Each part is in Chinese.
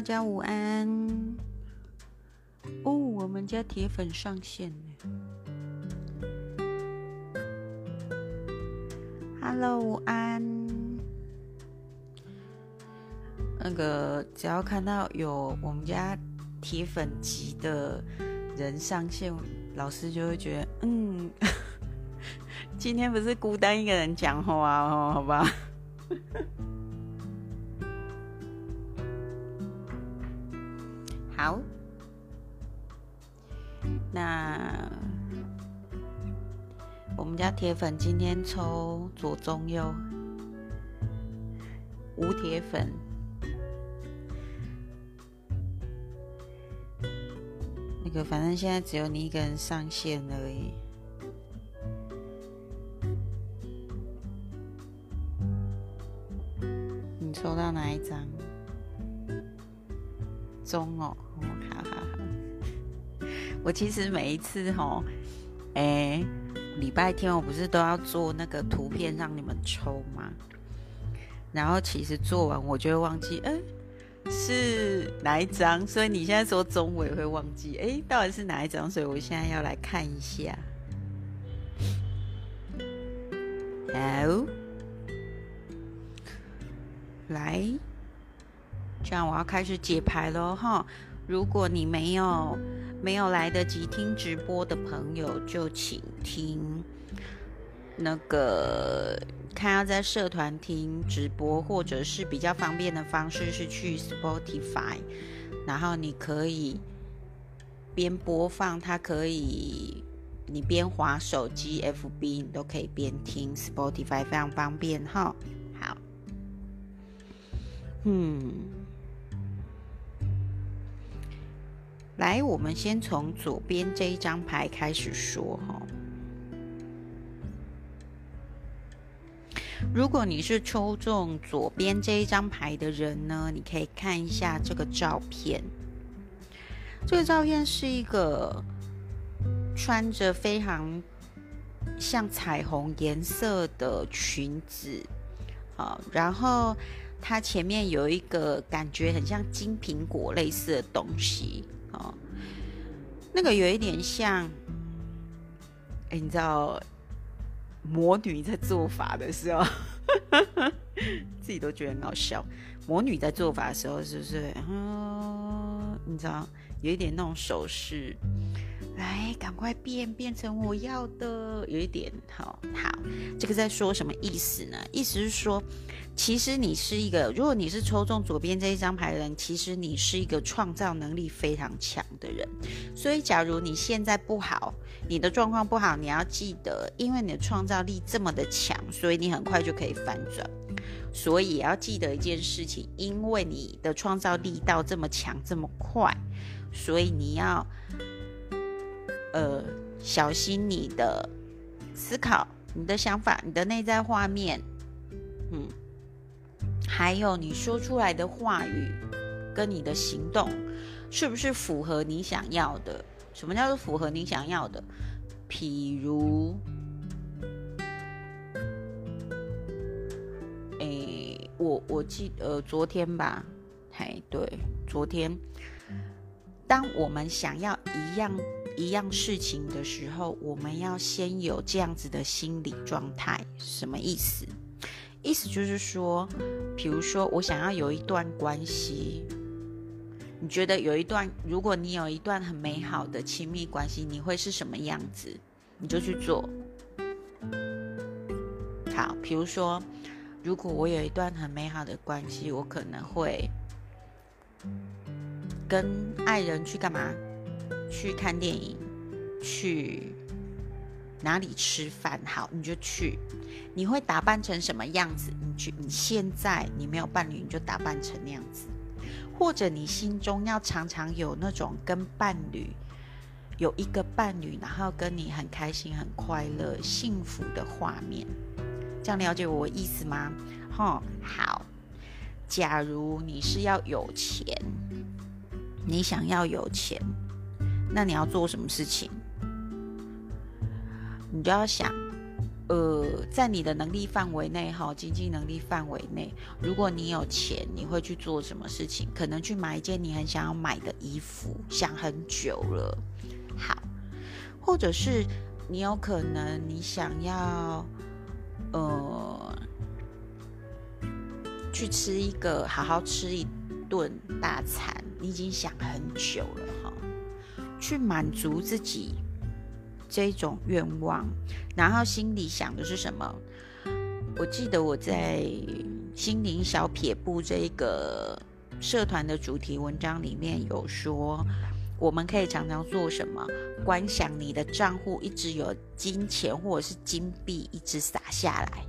大家午安。哦，我们家铁粉上线了。Hello，午安。那个，只要看到有我们家铁粉级的人上线，老师就会觉得，嗯，今天不是孤单一个人讲话哦，好吧？好，那我们家铁粉今天抽左中右，无铁粉，那个反正现在只有你一个人上线而已。你抽到哪一张？中哦。好好好，我其实每一次吼，哎，礼拜天我不是都要做那个图片让你们抽吗？然后其实做完我就会忘记，嗯，是哪一张？所以你现在说中我也会忘记，哎，到底是哪一张？所以我现在要来看一下。好，来，这样我要开始解牌喽，哈。如果你没有没有来得及听直播的朋友，就请听那个看要在社团听直播，或者是比较方便的方式是去 Spotify，然后你可以边播放，它可以你边滑手机 FB，你都可以边听 Spotify，非常方便哈。好，嗯。来，我们先从左边这一张牌开始说哈。如果你是抽中左边这一张牌的人呢，你可以看一下这个照片。这个照片是一个穿着非常像彩虹颜色的裙子，好，然后它前面有一个感觉很像金苹果类似的东西。哦，那个有一点像，哎，你知道魔女在做法的时候，自己都觉得很好笑。魔女在做法的时候，是不是？嗯，你知道有一点那种手势，来，赶快变，变成我要的，有一点好好。这个在说什么意思呢？意思是说。其实你是一个，如果你是抽中左边这一张牌的人，其实你是一个创造能力非常强的人。所以，假如你现在不好，你的状况不好，你要记得，因为你的创造力这么的强，所以你很快就可以反转。所以也要记得一件事情，因为你的创造力到这么强这么快，所以你要呃小心你的思考、你的想法、你的内在画面，嗯。还有你说出来的话语跟你的行动，是不是符合你想要的？什么叫做符合你想要的？譬如，诶，我我记呃昨天吧，嘿，对，昨天，当我们想要一样一样事情的时候，我们要先有这样子的心理状态，什么意思？意思就是说，比如说，我想要有一段关系，你觉得有一段，如果你有一段很美好的亲密关系，你会是什么样子？你就去做。好，比如说，如果我有一段很美好的关系，我可能会跟爱人去干嘛？去看电影，去。哪里吃饭好，你就去。你会打扮成什么样子？你去。你现在你没有伴侣，你就打扮成那样子。或者你心中要常常有那种跟伴侣有一个伴侣，然后跟你很开心、很快乐、幸福的画面。这样了解我意思吗？哈，好。假如你是要有钱，你想要有钱，那你要做什么事情？你就要想，呃，在你的能力范围内，哈，经济能力范围内，如果你有钱，你会去做什么事情？可能去买一件你很想要买的衣服，想很久了。好，或者是你有可能你想要，呃，去吃一个好好吃一顿大餐，你已经想很久了，哈，去满足自己。这种愿望，然后心里想的是什么？我记得我在心灵小撇步这个社团的主题文章里面有说，我们可以常常做什么？观想你的账户一直有金钱或者是金币一直洒下来，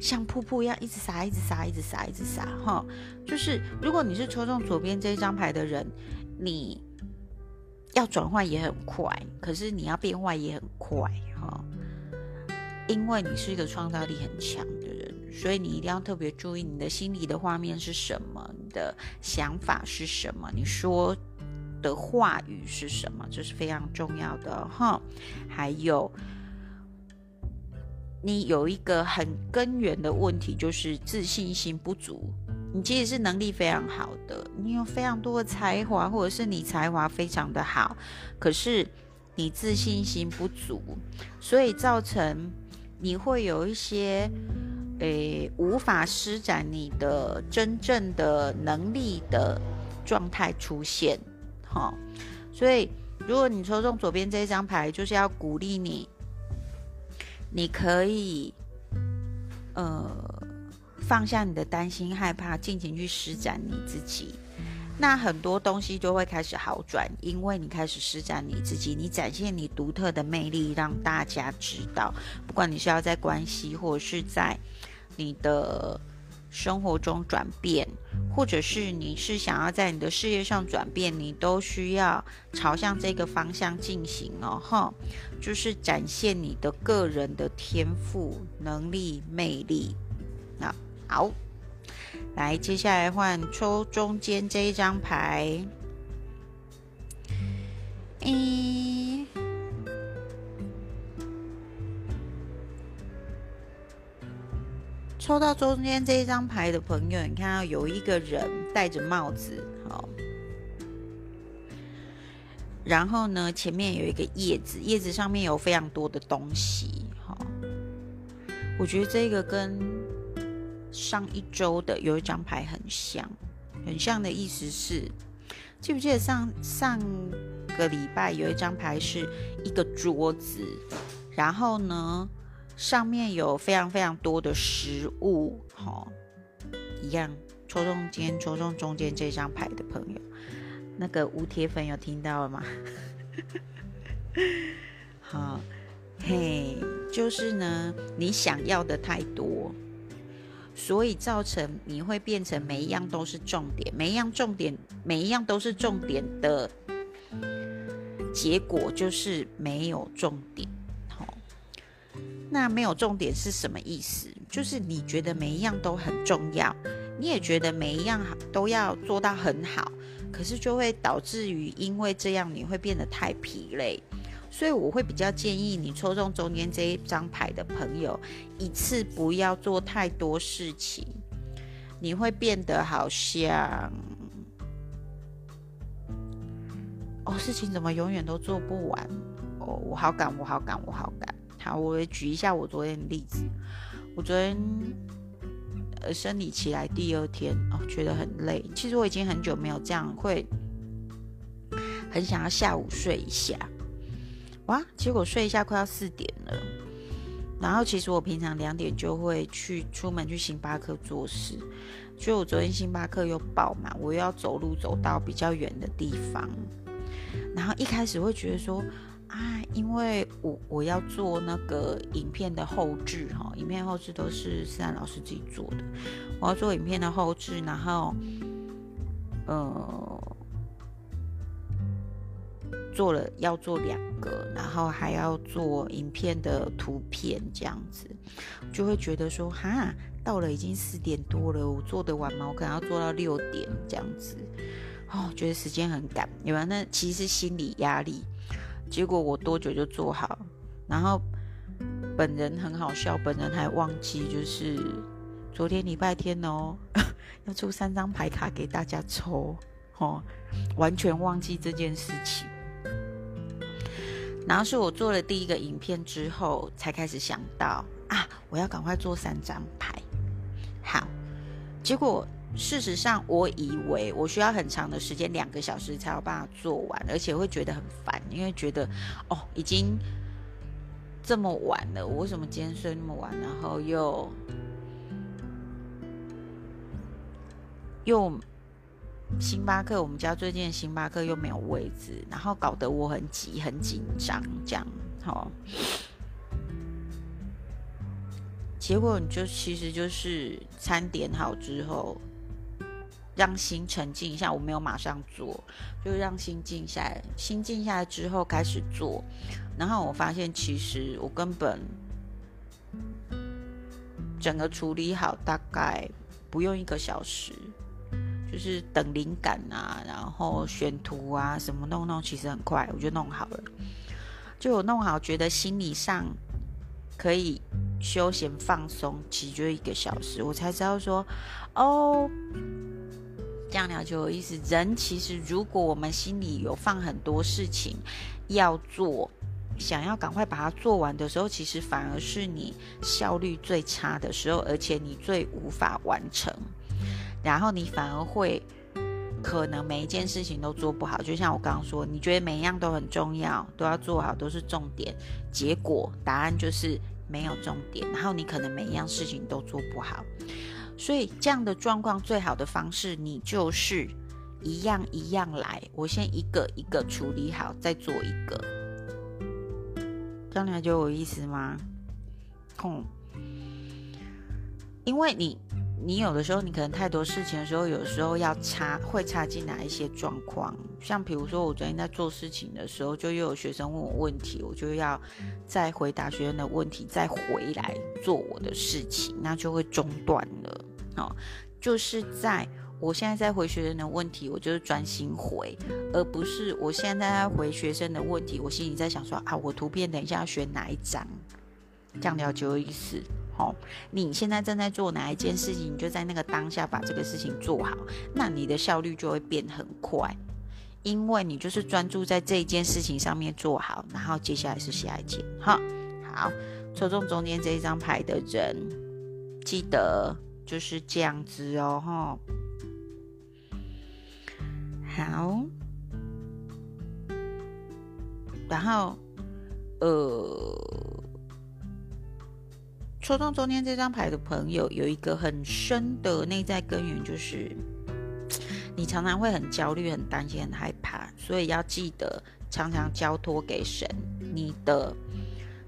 像瀑布一样一直洒，一直洒，一直洒，一直洒。哈，就是如果你是抽中左边这一张牌的人，你。要转换也很快，可是你要变坏也很快哈，因为你是一个创造力很强的人，所以你一定要特别注意你的心里的画面是什么，你的想法是什么，你说的话语是什么，这是非常重要的哈。还有，你有一个很根源的问题，就是自信心不足。你其实是能力非常好的，你有非常多的才华，或者是你才华非常的好，可是你自信心不足，所以造成你会有一些诶无法施展你的真正的能力的状态出现，哈。所以如果你抽中左边这一张牌，就是要鼓励你，你可以，呃。放下你的担心、害怕，尽情去施展你自己，那很多东西就会开始好转，因为你开始施展你自己，你展现你独特的魅力，让大家知道。不管你是要在关系，或者是在你的生活中转变，或者是你是想要在你的事业上转变，你都需要朝向这个方向进行哦，哈，就是展现你的个人的天赋、能力、魅力，那。好，来，接下来换抽中间这一张牌。一，抽到中间这一张牌的朋友，你看到有一个人戴着帽子，好，然后呢，前面有一个叶子，叶子上面有非常多的东西，好，我觉得这个跟。上一周的有一张牌很像，很像的意思是，记不记得上上个礼拜有一张牌是一个桌子，然后呢上面有非常非常多的食物，哈，一样抽中间抽中中间这张牌的朋友，那个无铁粉有听到了吗？好，嘿，就是呢，你想要的太多。所以造成你会变成每一样都是重点，每一样重点，每一样都是重点的结果就是没有重点。那没有重点是什么意思？就是你觉得每一样都很重要，你也觉得每一样都要做到很好，可是就会导致于因为这样你会变得太疲累。所以我会比较建议你抽中中间这一张牌的朋友，一次不要做太多事情，你会变得好像，哦，事情怎么永远都做不完？哦，我好赶，我好赶，我好赶。好，我也举一下我昨天的例子。我昨天呃生理期来第二天哦，觉得很累。其实我已经很久没有这样，会很想要下午睡一下。哇！结果睡一下，快要四点了。然后其实我平常两点就会去出门去星巴克做事，就我昨天星巴克又爆满，我又要走路走到比较远的地方。然后一开始会觉得说啊，因为我我要做那个影片的后置哈，影片后置都是思然老师自己做的，我要做影片的后置，然后呃。做了要做两个，然后还要做影片的图片，这样子就会觉得说，哈，到了已经四点多了，我做得完吗？我可能要做到六点这样子，哦，觉得时间很赶，有没有？那其实心理压力。结果我多久就做好，然后本人很好笑，本人还忘记就是昨天礼拜天哦，要出三张牌卡给大家抽，哦，完全忘记这件事情。然后是我做了第一个影片之后，才开始想到啊，我要赶快做三张牌。好，结果事实上，我以为我需要很长的时间，两个小时才有办法做完，而且会觉得很烦，因为觉得哦，已经这么晚了，我为什么今天睡那么晚？然后又又。星巴克，我们家最近星巴克又没有位置，然后搞得我很急、很紧张，这样好。结果你就其实就是餐点好之后，让心沉静一下。我没有马上做，就让心静下来。心静下来之后开始做，然后我发现其实我根本整个处理好大概不用一个小时。就是等灵感啊，然后选图啊，什么弄弄，其实很快我就弄好了。就我弄好，觉得心理上可以休闲放松，其实就一个小时，我才知道说，哦，这样聊就有意思。人其实如果我们心里有放很多事情要做，想要赶快把它做完的时候，其实反而是你效率最差的时候，而且你最无法完成。然后你反而会可能每一件事情都做不好，就像我刚刚说，你觉得每一样都很重要，都要做好，都是重点，结果答案就是没有重点。然后你可能每一样事情都做不好，所以这样的状况最好的方式，你就是一样一样来，我先一个一个处理好，再做一个。这样你觉得有意思吗？嗯，因为你。你有的时候，你可能太多事情的时候，有时候要插会插进来一些状况，像比如说我昨天在做事情的时候，就又有学生问我问题，我就要再回答学生的问题，再回来做我的事情，那就会中断了。哦，就是在我现在在回学生的问题，我就是专心回，而不是我现在在回学生的问题，我心里在想说啊，我图片等一下要选哪一张，这样了解有意思。哦，你现在正在做哪一件事情，你就在那个当下把这个事情做好，那你的效率就会变很快，因为你就是专注在这一件事情上面做好，然后接下来是下一件。哈，好，抽中中间这一张牌的人，记得就是这样子哦，哈，好，然后，呃。抽中中间这张牌的朋友有一个很深的内在根源，就是 你常常会很焦虑、很担心、很害怕，所以要记得常常交托给神你的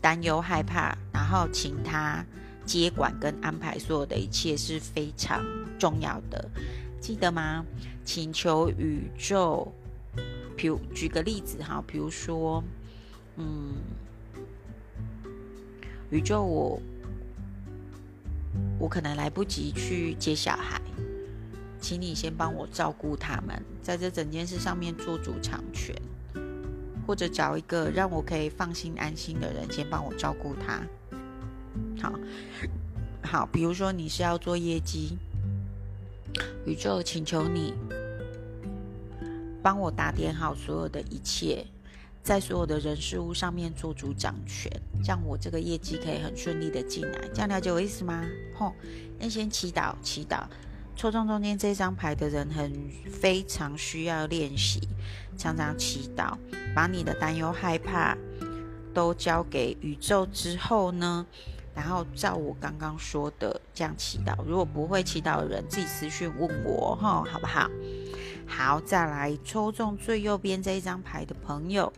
担忧、害怕，然后请他接管跟安排所有的一切是非常重要的，记得吗？请求宇宙，比如举个例子哈，比如说，嗯，宇宙我。我可能来不及去接小孩，请你先帮我照顾他们，在这整件事上面做主场权，或者找一个让我可以放心安心的人先帮我照顾他。好，好，比如说你是要做业绩，宇宙请求你帮我打点好所有的一切。在所有的人事物上面做主掌权，这样我这个业绩可以很顺利的进来。这样了解我意思吗？吼，那先祈祷，祈祷。抽中中间这张牌的人很非常需要练习，常常祈祷，把你的担忧、害怕都交给宇宙之后呢，然后照我刚刚说的这样祈祷。如果不会祈祷的人，自己私讯问我，哈，好不好？好，再来抽中最右边这一张牌的朋友。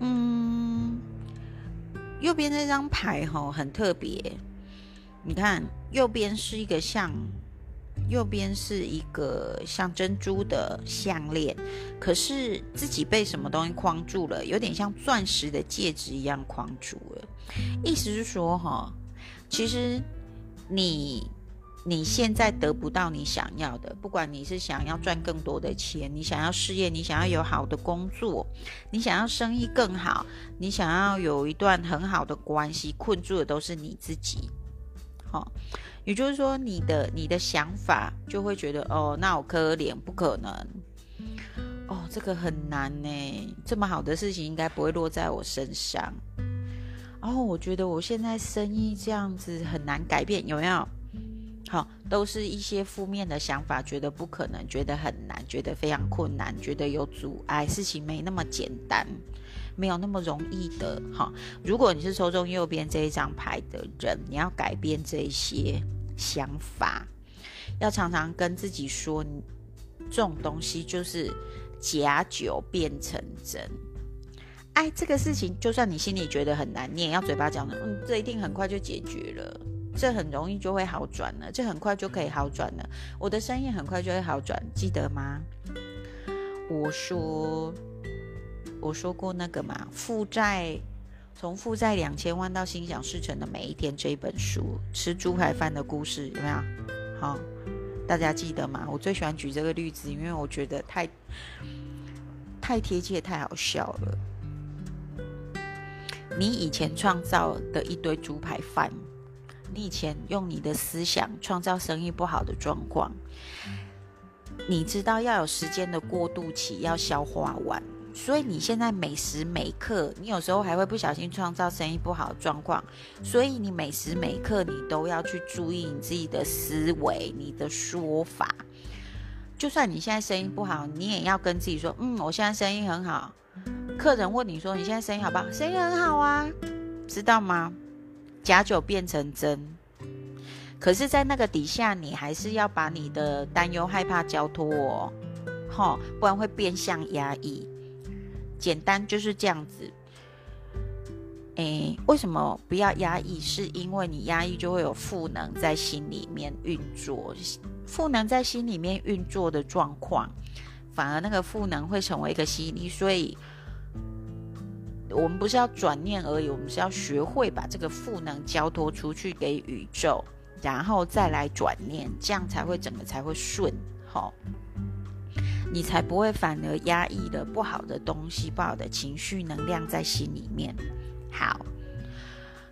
嗯，右边这张牌哈很特别，你看右边是一个像，右边是一个像珍珠的项链，可是自己被什么东西框住了，有点像钻石的戒指一样框住了。意思是说哈，其实你你现在得不到你想要的，不管你是想要赚更多的钱，你想要事业，你想要有好的工作，你想要生意更好，你想要有一段很好的关系，困住的都是你自己。也就是说，你的你的想法就会觉得，哦，那我可怜，不可能，哦，这个很难呢，这么好的事情应该不会落在我身上。然哦，我觉得我现在生意这样子很难改变，有没有？好，都是一些负面的想法，觉得不可能，觉得很难，觉得非常困难，觉得有阻碍，事情没那么简单，没有那么容易的。哈，如果你是抽中右边这一张牌的人，你要改变这些想法，要常常跟自己说，这种东西就是假酒变成真。哎，这个事情，就算你心里觉得很难念，要嘴巴讲的，嗯，这一定很快就解决了。这很容易就会好转了，这很快就可以好转了。我的生意很快就会好转，记得吗？我说，我说过那个嘛，负债从负债两千万到心想事成的每一天这一本书，吃猪排饭的故事有没有？好，大家记得吗？我最喜欢举这个例子，因为我觉得太太贴切，太好笑了。你以前创造的一堆猪排饭。你以前用你的思想创造生意不好的状况，你知道要有时间的过渡期，要消化完，所以你现在每时每刻，你有时候还会不小心创造生意不好的状况，所以你每时每刻你都要去注意你自己的思维、你的说法。就算你现在生意不好，你也要跟自己说：“嗯，我现在生意很好。”客人问你说：“你现在生意好不好？”生意很好啊，知道吗？假酒变成真，可是，在那个底下，你还是要把你的担忧、害怕交托哦，哈，不然会变相压抑。简单就是这样子。诶，为什么不要压抑？是因为你压抑就会有负能在心里面运作，负能在心里面运作的状况，反而那个负能会成为一个吸引力，所以。我们不是要转念而已，我们是要学会把这个负能交托出去给宇宙，然后再来转念，这样才会整个才会顺，好，你才不会反而压抑的不好的东西、不好的情绪能量在心里面。好，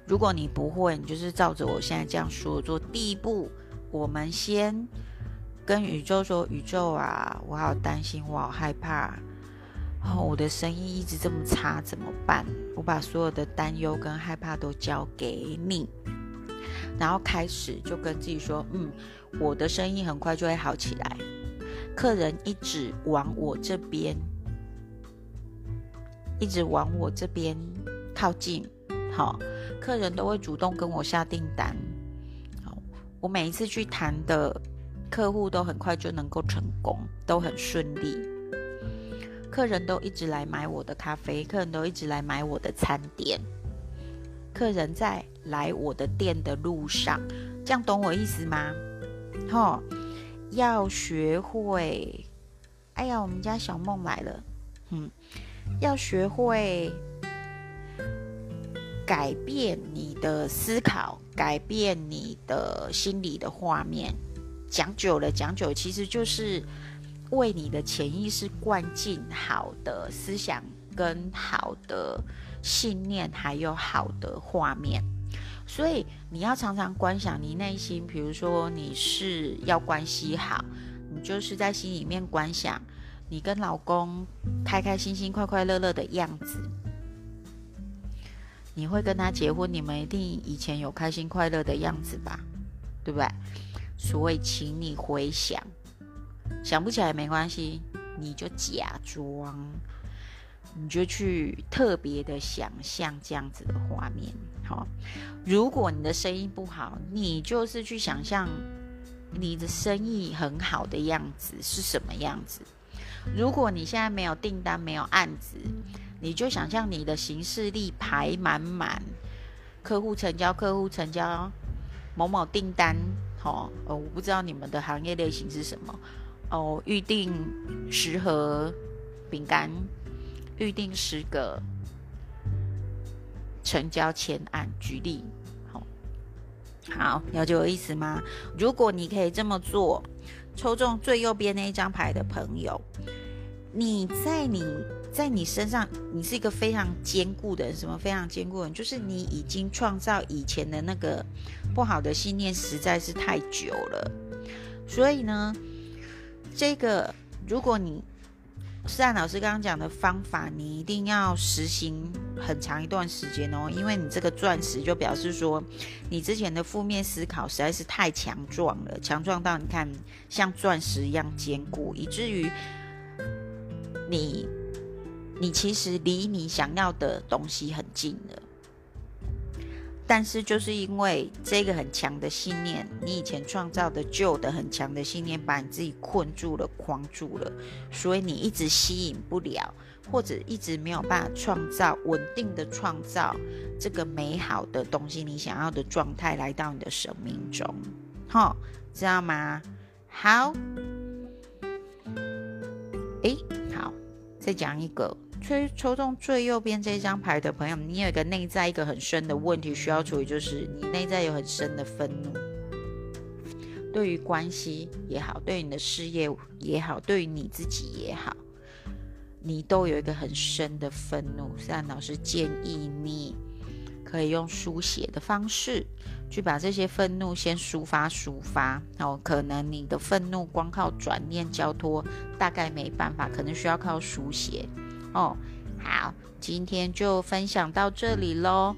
如果你不会，你就是照着我现在这样说做。第一步，我们先跟宇宙说：“宇宙啊，我好担心，我好害怕。”哦，我的生意一直这么差，怎么办？我把所有的担忧跟害怕都交给你，然后开始就跟自己说：“嗯，我的生意很快就会好起来。客人一直往我这边，一直往我这边靠近，好，客人都会主动跟我下订单。好，我每一次去谈的客户都很快就能够成功，都很顺利。”客人都一直来买我的咖啡，客人都一直来买我的餐点。客人在来我的店的路上，这样懂我意思吗？吼，要学会。哎呀，我们家小梦来了。嗯，要学会改变你的思考，改变你的心理的画面。讲久了，讲久其实就是。为你的潜意识灌进好的思想、跟好的信念，还有好的画面，所以你要常常观想你内心。比如说，你是要关系好，你就是在心里面观想你跟老公开开心心、快快乐乐的样子。你会跟他结婚，你们一定以前有开心快乐的样子吧？对不对？所以，请你回想。想不起来没关系，你就假装，你就去特别的想象这样子的画面。好，如果你的生意不好，你就是去想象你的生意很好的样子是什么样子。如果你现在没有订单、没有案子，你就想象你的行事历排满满，客户成交、客户成交，某某订单。好，呃，我不知道你们的行业类型是什么。哦，预定十盒饼干，预定十个成交前案。举例，好，好，了解我意思吗？如果你可以这么做，抽中最右边那一张牌的朋友，你在你在你身上，你是一个非常坚固的人，什么非常坚固的人？就是你已经创造以前的那个不好的信念实在是太久了，所以呢，这个如果你。是啊老师刚刚讲的方法，你一定要实行很长一段时间哦，因为你这个钻石就表示说，你之前的负面思考实在是太强壮了，强壮到你看像钻石一样坚固，以至于你你其实离你想要的东西很近了。但是就是因为这个很强的信念，你以前创造的旧的很强的信念，把你自己困住了、框住了，所以你一直吸引不了，或者一直没有办法创造稳定的创造这个美好的东西，你想要的状态来到你的生命中，哈，知道吗？好，诶，好，再讲一个。抽抽中最右边这张牌的朋友，你有一个内在一个很深的问题需要处理，就是你内在有很深的愤怒，对于关系也好，对于你的事业也好，对于你自己也好，你都有一个很深的愤怒。虽然老师建议你可以用书写的方式去把这些愤怒先抒发抒发。哦，可能你的愤怒光靠转念交托大概没办法，可能需要靠书写。哦，好，今天就分享到这里喽。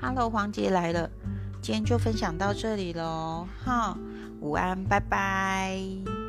Hello，黄杰来了，今天就分享到这里喽。哈，午安，拜拜。